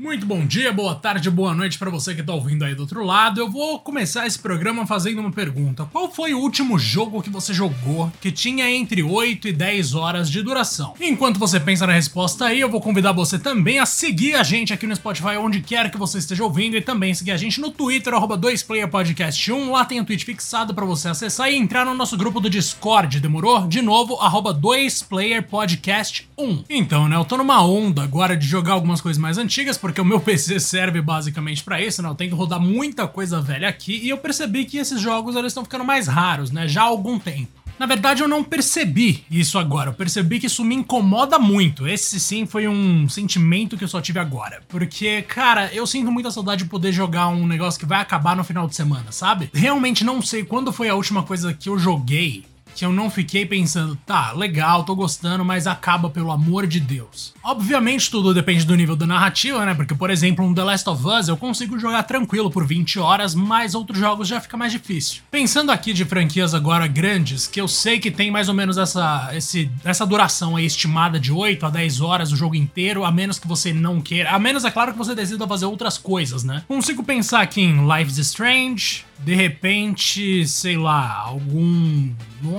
Muito bom dia, boa tarde, boa noite para você que tá ouvindo aí do outro lado. Eu vou começar esse programa fazendo uma pergunta. Qual foi o último jogo que você jogou que tinha entre 8 e 10 horas de duração? Enquanto você pensa na resposta aí, eu vou convidar você também a seguir a gente aqui no Spotify onde quer que você esteja ouvindo e também seguir a gente no Twitter arroba 2playerpodcast1. Lá tem o um tweet fixado para você acessar e entrar no nosso grupo do Discord. Demorou? De novo, arroba 2playerpodcast1. Então, né, eu tô numa onda agora de jogar algumas coisas mais antigas, porque o meu PC serve basicamente para isso, né? Eu tenho que rodar muita coisa velha aqui e eu percebi que esses jogos eles estão ficando mais raros, né? Já há algum tempo. Na verdade, eu não percebi isso agora. Eu percebi que isso me incomoda muito. Esse sim foi um sentimento que eu só tive agora. Porque, cara, eu sinto muita saudade de poder jogar um negócio que vai acabar no final de semana, sabe? Realmente não sei quando foi a última coisa que eu joguei que eu não fiquei pensando, tá, legal, tô gostando, mas acaba pelo amor de Deus. Obviamente tudo depende do nível da narrativa, né? Porque, por exemplo, um The Last of Us eu consigo jogar tranquilo por 20 horas, mas outros jogos já fica mais difícil. Pensando aqui de franquias agora grandes, que eu sei que tem mais ou menos essa, esse, essa duração aí estimada de 8 a 10 horas o jogo inteiro, a menos que você não queira. A menos, é claro, que você decida fazer outras coisas, né? Consigo pensar aqui em Life is Strange, de repente, sei lá, algum.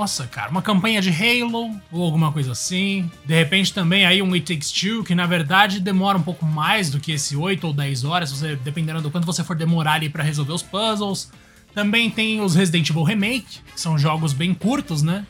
Nossa, cara, uma campanha de Halo ou alguma coisa assim. De repente também aí um It Takes Two, que na verdade demora um pouco mais do que esse 8 ou 10 horas, você, dependendo do quanto você for demorar ali para resolver os puzzles. Também tem os Resident Evil Remake, que são jogos bem curtos, né?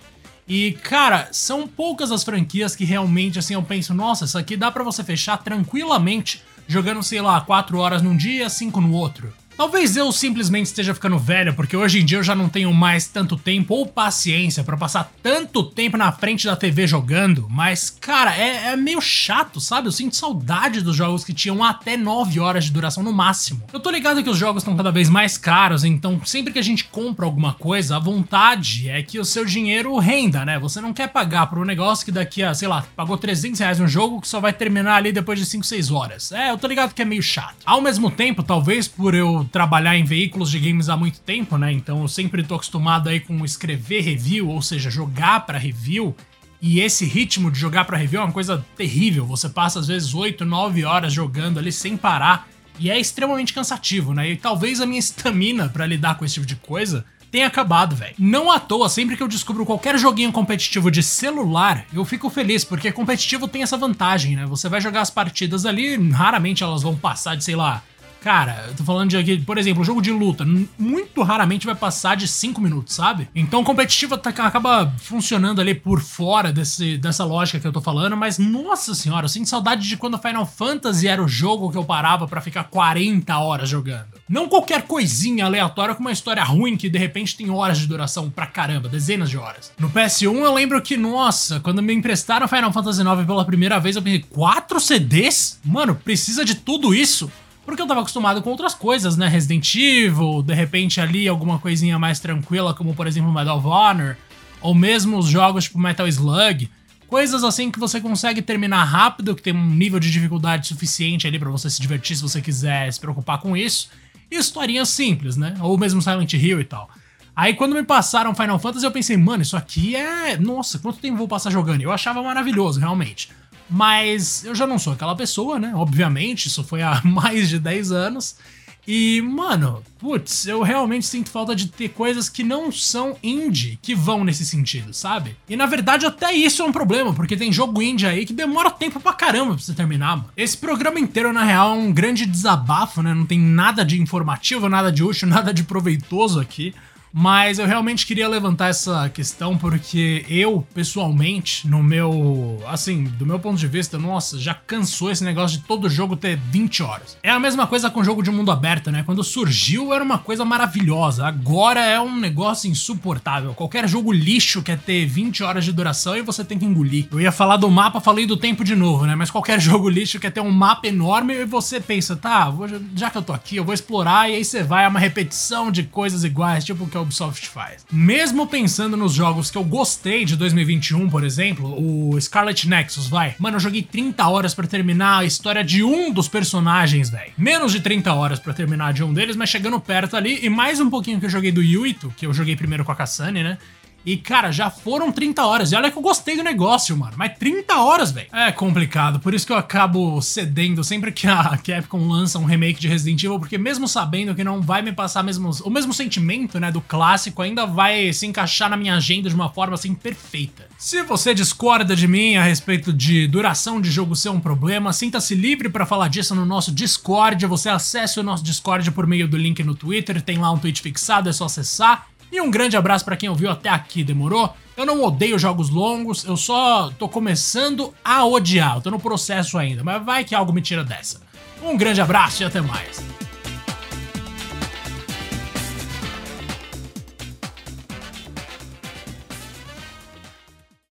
E, cara, são poucas as franquias que realmente, assim, eu penso, nossa, isso aqui dá para você fechar tranquilamente jogando, sei lá, 4 horas num dia, 5 no outro. Talvez eu simplesmente esteja ficando velho, porque hoje em dia eu já não tenho mais tanto tempo ou paciência para passar tanto tempo na frente da TV jogando, mas, cara, é, é, meio chato, sabe? Eu sinto saudade dos jogos que tinham até 9 horas de duração no máximo. Eu tô ligado que os jogos estão cada vez mais caros, então sempre que a gente compra alguma coisa, a vontade é que o seu dinheiro renda, né? Você não quer pagar por um negócio que daqui a, sei lá, pagou 300 reais no jogo que só vai terminar ali depois de 5, 6 horas. É, eu tô ligado que é meio chato. Ao mesmo tempo, talvez por eu trabalhar em veículos de games há muito tempo, né? Então eu sempre tô acostumado aí com escrever review, ou seja, jogar para review. E esse ritmo de jogar para review é uma coisa terrível. Você passa às vezes 8, 9 horas jogando ali sem parar. E é extremamente cansativo, né? E talvez a minha estamina para lidar com esse tipo de coisa tenha acabado, velho. Não à toa, sempre que eu descubro qualquer joguinho competitivo de celular, eu fico feliz, porque competitivo tem essa vantagem, né? Você vai jogar as partidas ali, raramente elas vão passar de, sei lá, Cara, eu tô falando de aqui, por exemplo, um jogo de luta, muito raramente vai passar de 5 minutos, sabe? Então o competitivo tá, acaba funcionando ali por fora desse, dessa lógica que eu tô falando, mas nossa senhora, eu sinto saudade de quando Final Fantasy era o jogo que eu parava para ficar 40 horas jogando. Não qualquer coisinha aleatória com uma história ruim que de repente tem horas de duração pra caramba, dezenas de horas. No PS1 eu lembro que, nossa, quando me emprestaram Final Fantasy IX pela primeira vez, eu pensei, 4 CDs? Mano, precisa de tudo isso? Porque eu tava acostumado com outras coisas, né? Resident Evil, de repente ali alguma coisinha mais tranquila, como por exemplo Medal of Honor, ou mesmo os jogos tipo Metal Slug. Coisas assim que você consegue terminar rápido, que tem um nível de dificuldade suficiente ali para você se divertir se você quiser se preocupar com isso. E historinhas simples, né? Ou mesmo Silent Hill e tal. Aí quando me passaram Final Fantasy eu pensei, mano, isso aqui é. Nossa, quanto tempo vou passar jogando? Eu achava maravilhoso, realmente. Mas eu já não sou aquela pessoa, né? Obviamente, isso foi há mais de 10 anos. E, mano, putz, eu realmente sinto falta de ter coisas que não são indie que vão nesse sentido, sabe? E na verdade, até isso é um problema, porque tem jogo indie aí que demora tempo pra caramba pra você terminar, mano. Esse programa inteiro, na real, é um grande desabafo, né? Não tem nada de informativo, nada de útil, nada de proveitoso aqui. Mas eu realmente queria levantar essa questão porque eu, pessoalmente, no meu. Assim, do meu ponto de vista, nossa, já cansou esse negócio de todo jogo ter 20 horas. É a mesma coisa com jogo de mundo aberto, né? Quando surgiu era uma coisa maravilhosa. Agora é um negócio insuportável. Qualquer jogo lixo quer ter 20 horas de duração e você tem que engolir. Eu ia falar do mapa, falei do tempo de novo, né? Mas qualquer jogo lixo quer ter um mapa enorme e você pensa, tá, já que eu tô aqui, eu vou explorar e aí você vai, é uma repetição de coisas iguais, tipo o que a Ubisoft faz. Mesmo pensando nos jogos que eu gostei de 2021, por exemplo, o Scarlet Nexus, vai. Mano, eu joguei 30 horas para terminar a história de um dos personagens, velho. Menos de 30 horas para terminar de um deles, mas chegando perto ali. E mais um pouquinho que eu joguei do Yuito, que eu joguei primeiro com a Kassane, né? E, cara, já foram 30 horas. E olha que eu gostei do negócio, mano. Mas 30 horas, velho. É complicado. Por isso que eu acabo cedendo sempre que a Capcom lança um remake de Resident Evil, porque mesmo sabendo que não vai me passar mesmo, o mesmo sentimento, né, do clássico, ainda vai se encaixar na minha agenda de uma forma assim perfeita. Se você discorda de mim a respeito de duração de jogo ser um problema, sinta-se livre para falar disso no nosso Discord. Você acesse o nosso Discord por meio do link no Twitter, tem lá um tweet fixado, é só acessar. E um grande abraço para quem ouviu até aqui, demorou? Eu não odeio jogos longos, eu só tô começando a odiar, eu tô no processo ainda, mas vai que algo me tira dessa. Um grande abraço e até mais.